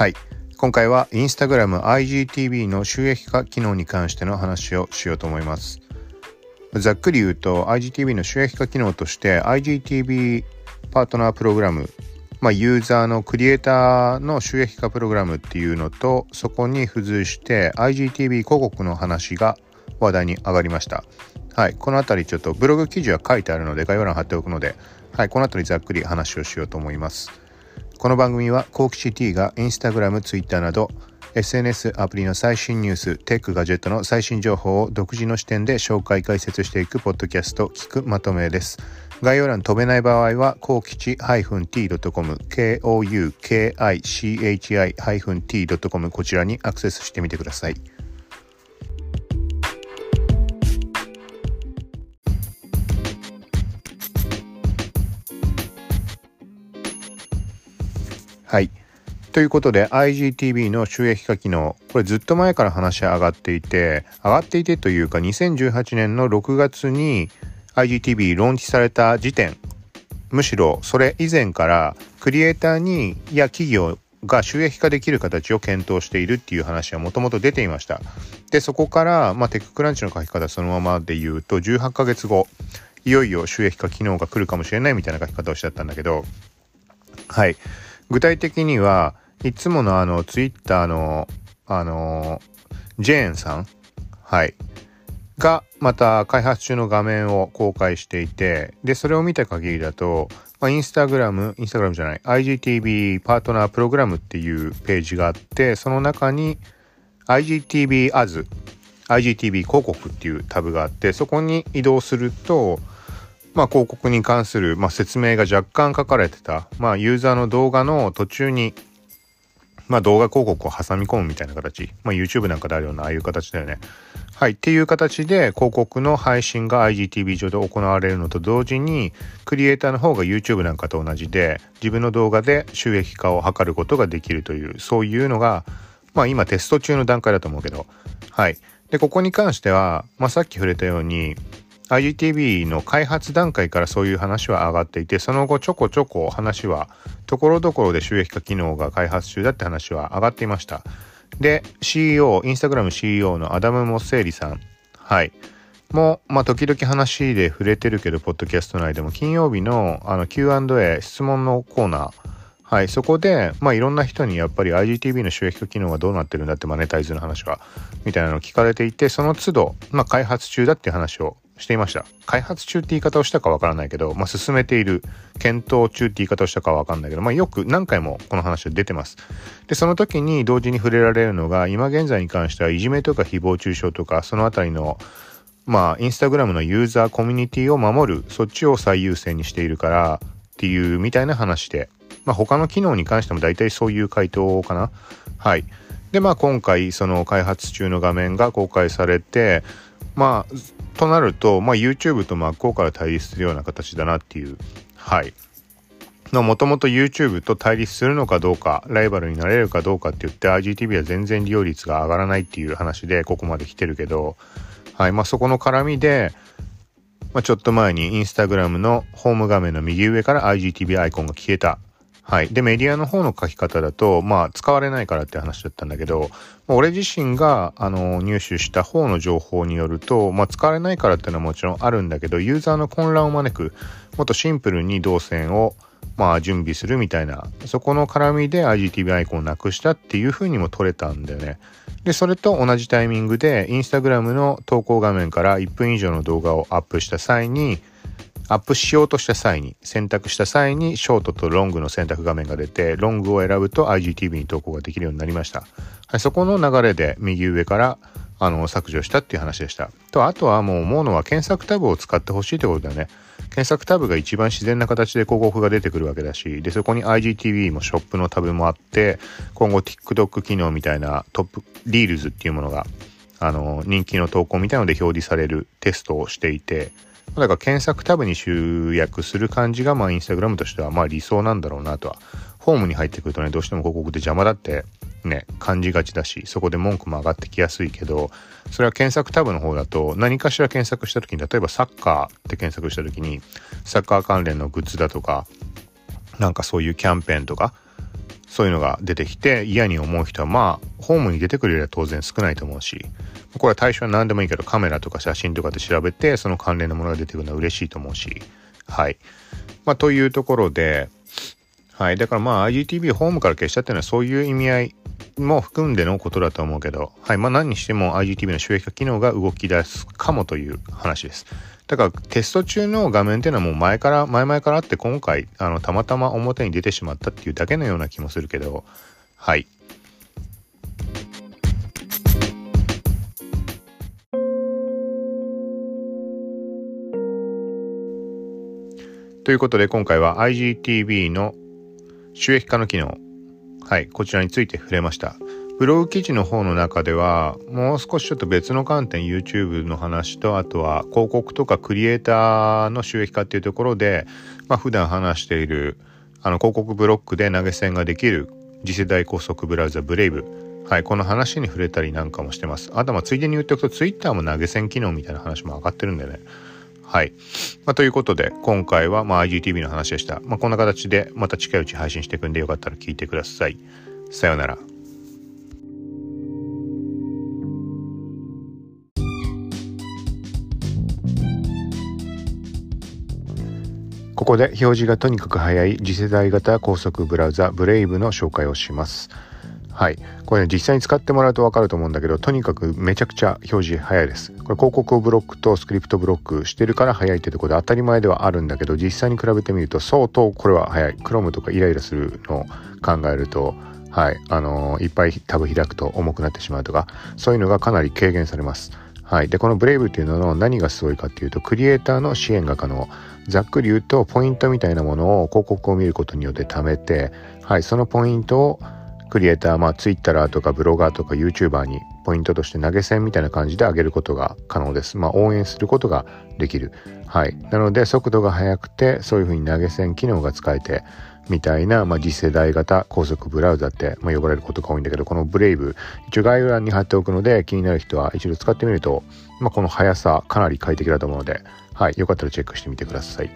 はい。今回は Instagram IGTV の収益化機能に関しての話をしようと思います。ざっくり言うと IGTV の収益化機能として IGTV パートナープログラムまあ、ユーザーのクリエイターの収益化プログラムっていうのとそこに付随して IGTV 広告の話が話題に上がりました。はい。この辺りちょっとブログ記事は書いてあるので概要欄貼っておくのではい。この辺りざっくり話をしようと思います。この番組はコーキシティがインスタグラム、ツイッターなど SNS アプリの最新ニュース、テックガジェットの最新情報を独自の視点で紹介解説していくポッドキャスト聞くまとめです。概要欄飛べない場合は、コーキチ -t.com、k-o-u-k-i-c-h-i-t.com こちらにアクセスしてみてください。はい。ということで IGTV の収益化機能これずっと前から話上がっていて上がっていてというか2018年の6月に IGTV ローンチされた時点むしろそれ以前からクリエイターにや企業が収益化できる形を検討しているっていう話はもともと出ていました。でそこから、まあ、テッククランチの書き方そのままで言うと18ヶ月後いよいよ収益化機能が来るかもしれないみたいな書き方をしちゃったんだけどはい具体的にはいつものあのツイッターのあのジェーンさんはいがまた開発中の画面を公開していてでそれを見た限りだと、まあ、インスタグラムインスタグラムじゃない IGTV パートナープログラムっていうページがあってその中に IGTV as IGTV 広告っていうタブがあってそこに移動するとまあ、広告に関する、まあ、説明が若干書かれてた、まあ、ユーザーの動画の途中に、まあ、動画広告を挟み込むみたいな形、まあ、YouTube なんかであるようなああいう形だよね。はい。っていう形で広告の配信が IGTV 上で行われるのと同時に、クリエイターの方が YouTube なんかと同じで、自分の動画で収益化を図ることができるという、そういうのが、まあ今テスト中の段階だと思うけど、はい。で、ここに関しては、まあさっき触れたように、IGTV の開発段階からそういう話は上がっていてその後ちょこちょこ話はところどころで収益化機能が開発中だって話は上がっていました。で CEO インスタグラム CEO のアダム・モッセーリさん。はい。もまあ時々話で触れてるけどポッドキャスト内でも。金曜日のあの Q&A 質問のコーナー。はい、そこで、まあ、いろんな人にやっぱり IGTV の収益化機能はどうなってるんだってマネタイズの話はみたいなのを聞かれていてその都度、まあ、開発中だっていう話をしていました。開発中って言い方をしたかわからないけど、まあ、進めている、検討中って言い方をしたかわかんないけど、まあ、よく何回もこの話は出てます。で、その時に同時に触れられるのが、今現在に関してはいじめとか誹謗中傷とか、そのあたりの、まあ、インスタグラムのユーザーコミュニティを守る、そっちを最優先にしているからっていうみたいな話で、まあ、他の機能に関しても大体そういう回答かな。はい。で、まあ、今回、その開発中の画面が公開されて、まあ、となると、まあ、YouTube と真っ向から対立するような形だなっていう。はい。もともと YouTube と対立するのかどうか、ライバルになれるかどうかって言って IGTV は全然利用率が上がらないっていう話でここまで来てるけど、はい。まあ、そこの絡みで、まあ、ちょっと前に Instagram のホーム画面の右上から IGTV アイコンが消えたはい。で、メディアの方の書き方だと、まあ、使われないからって話だったんだけど、俺自身が、あの、入手した方の情報によると、まあ、使われないからっていうのはもちろんあるんだけど、ユーザーの混乱を招く、もっとシンプルに動線を、まあ、準備するみたいな、そこの絡みで IGTV アイコンをなくしたっていう風にも取れたんだよね。で、それと同じタイミングで、インスタグラムの投稿画面から1分以上の動画をアップした際に、アップしようとした際に、選択した際に、ショートとロングの選択画面が出て、ロングを選ぶと IGTV に投稿ができるようになりました。はい、そこの流れで右上からあの削除したっていう話でした。と、あとはもう思うのは検索タブを使ってほしいってことだよね。検索タブが一番自然な形で広告が出てくるわけだし、で、そこに IGTV もショップのタブもあって、今後 TikTok 機能みたいなトップ、 Reels っていうものが、あの、人気の投稿みたいので表示されるテストをしていて、だから検索タブに集約する感じが、まあ、インスタグラムとしては、まあ、理想なんだろうなとは。ホームに入ってくるとね、どうしても広告で邪魔だってね、感じがちだし、そこで文句も上がってきやすいけど、それは検索タブの方だと、何かしら検索した時に、例えばサッカーって検索した時に、サッカー関連のグッズだとか、なんかそういうキャンペーンとか、そういうのが出てきて嫌に思う人はまあホームに出てくるよりは当然少ないと思うしこれは対象は何でもいいけどカメラとか写真とかで調べてその関連のものが出てくるのは嬉しいと思うしはい。まあというところではいだからまあ IGTV ホームから消したっていうのはそういう意味合いも含んでのことだと思うけど、はい。まあ何にしても IGTV の収益化機能が動き出すかもという話です。だからテスト中の画面っていうのはもう前から、前々からあって今回、あの、たまたま表に出てしまったっていうだけのような気もするけど、はい。ということで今回は IGTV の収益化の機能、はい、こちらについて触れました。ブログ記事の方の中ではもう少しちょっと別の観点 YouTube の話とあとは広告とかクリエイターの収益化っていうところで、まあ、普段話しているあの広告ブロックで投げ銭ができる次世代高速ブラウザブレイブはい、この話に触れたりなんかもしてます。あとまあついでに言っておくと Twitter も投げ銭機能みたいな話も上がってるんでね。はい。まあ、ということで今回はまあ IGTV の話でした。まあ、こんな形でまた近いうち配信していくんでよかったら聞いてください。さようなら。ここで表示がとにかく速い次世代型高速ブラウザブレイブの紹介をします。はい。これね、実際に使ってもらうとわかると思うんだけど、とにかくめちゃくちゃ表示早いです。これ広告をブロックとスクリプトブロックしてるから早いってところで当たり前ではあるんだけど、実際に比べてみると相当これは早い。Chrome とかイライラするのを考えると、はい。あのー、いっぱいタブ開くと重くなってしまうとか、そういうのがかなり軽減されます。はい。で、このブレイブっていうのの何がすごいかっていうと、クリエイターの支援が可能。ざっくり言うと、ポイントみたいなものを広告を見ることによって貯めて、はい。そのポイントをクリエイター、まあ、ツイッターとかブロガーとか YouTuber にポイントとして投げ銭みたいな感じで上げることが可能です。まあ、応援することができる。はい。なので、速度が速くて、そういうふうに投げ銭機能が使えて、みたいな、まあ、次世代型高速ブラウザって、まあ、呼ばれることが多いんだけど、このブレイブ、一応概要欄に貼っておくので、気になる人は一度使ってみると、まあ、この速さ、かなり快適だと思うので、はい、よかったらチェックしてみてください。